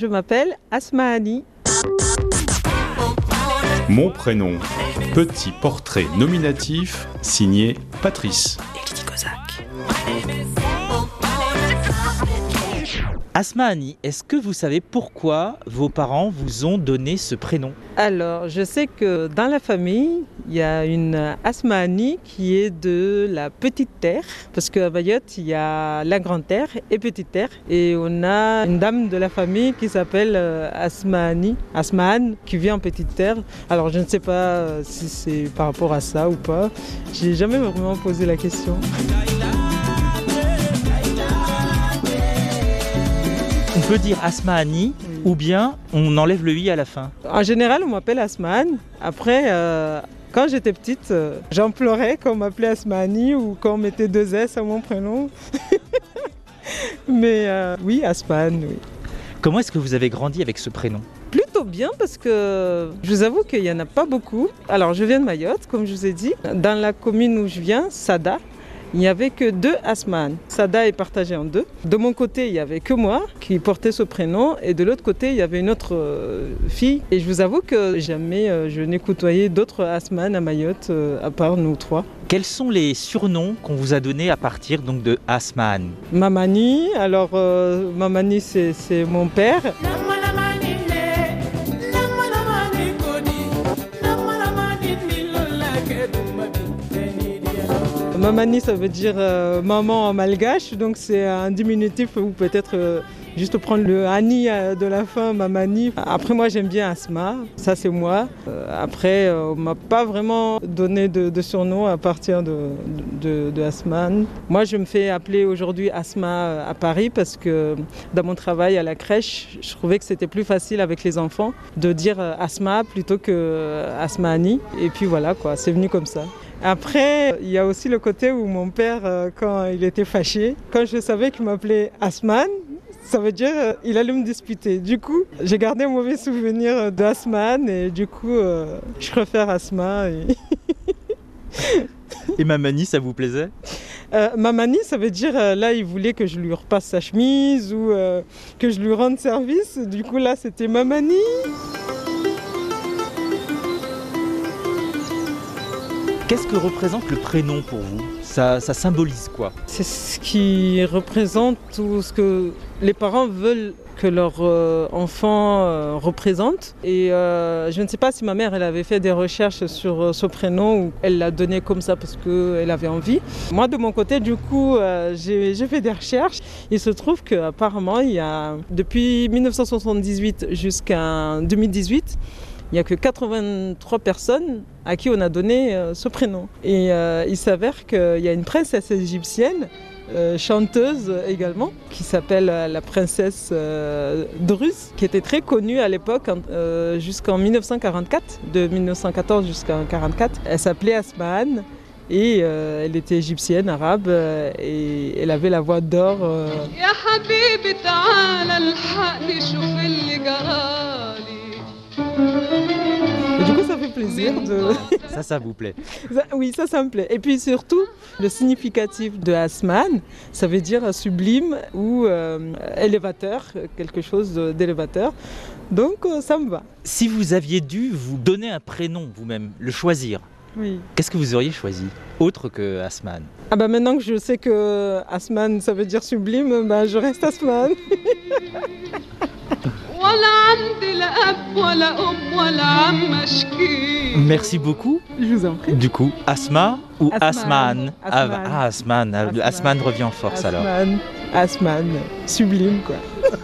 Je m'appelle Asmaani. Mon prénom, petit portrait nominatif signé Patrice. Asmaani, est-ce que vous savez pourquoi vos parents vous ont donné ce prénom? Alors, je sais que dans la famille, il y a une Asmaani qui est de la petite terre, parce qu'à Mayotte, il y a la grande terre et petite terre. Et on a une dame de la famille qui s'appelle euh, Asmaani, Asman, qui vit en petite terre. Alors, je ne sais pas euh, si c'est par rapport à ça ou pas. J'ai jamais vraiment posé la question. Peut dire Asmaani ou bien on enlève le i à la fin. En général, on m'appelle Asman. Après, euh, quand j'étais petite, euh, j'en pleurais qu'on m'appelait Asmani ou qu'on mettait deux S à mon prénom. Mais euh, oui, Asman, oui. Comment est-ce que vous avez grandi avec ce prénom? Plutôt bien parce que je vous avoue qu'il n'y en a pas beaucoup. Alors je viens de Mayotte, comme je vous ai dit. Dans la commune où je viens, Sada, il n'y avait que deux Asman. Sada est partagé en deux. De mon côté, il n'y avait que moi qui portais ce prénom et de l'autre côté, il y avait une autre euh, fille. Et je vous avoue que jamais euh, je n'ai côtoyé d'autres Asman à Mayotte euh, à part nous trois. Quels sont les surnoms qu'on vous a donnés à partir donc de Asman? Mamani, alors euh, Mamani c'est c'est mon père. Mamani, ça veut dire euh, maman en malgache, donc c'est un diminutif ou peut-être euh, juste prendre le Ani euh, de la fin, Mamani. Après, moi j'aime bien Asma, ça c'est moi. Après, on m'a pas vraiment donné de, surnom à partir de, de, Asman. Moi je me fais appeler aujourd'hui Asma à Paris parce que dans mon travail à la crèche, je trouvais que c'était plus facile avec les enfants de dire Asma plutôt que Asmani. Et puis voilà quoi, c'est venu comme ça. Après, il y a aussi le côté où mon père, euh, quand il était fâché, quand je savais qu'il m'appelait Asman, ça veut dire euh, il allait me disputer. Du coup, j'ai gardé un mauvais souvenir euh, d'Asman et du coup, euh, je préfère Asma. Et... Et Mamani, ça vous plaisait? Euh, Mamani, ça veut dire là, il voulait que je lui repasse sa chemise ou que je lui rende service. Du coup, là, c'était Mamani. Qu'est-ce que représente le prénom pour vous? Ça, ça symbolise quoi? C'est ce qui représente tout ce que les parents veulent que leur euh, enfant euh, représente. Et euh, je ne sais pas si ma mère elle avait fait des recherches sur ce prénom ou elle l'a donné comme ça parce qu'elle avait envie. Moi de mon côté du coup j'ai j'ai fait des recherches. Il se trouve qu'apparemment il y a depuis 1978 jusqu'à 2018 il n'y a que 83 personnes à qui on a donné euh, ce prénom. Et euh, il s'avère qu'il y a une princesse égyptienne, euh, chanteuse également, qui s'appelle la princesse Drus, qui était très connue à l'époque en- jusqu'en 1944, de 1914 jusqu'en 1944. Elle s'appelait Asman. Et elle était égyptienne, arabe, et elle avait la voix d'or. Plaisir de, Ça, ça vous plaît Ça- oui, ça, ça me plaît. Et puis surtout, le significatif de Asman, ça veut dire sublime ou euh, élévateur, quelque chose d'élévateur. Donc, euh, ça me va. Si vous aviez dû vous donner un prénom vous-même, le choisir, Oui. qu'est-ce que vous auriez choisi Autre que Asman? Ah bah maintenant que je sais que Asman, ça veut dire sublime, bah je reste Asman. Merci beaucoup. Je vous en prie. Du coup, Asma ou Asman. Asman? Ah, Asman. ah, Asman. Ah, Asman. Asman revient en force alors. Asman, Asman, sublime quoi.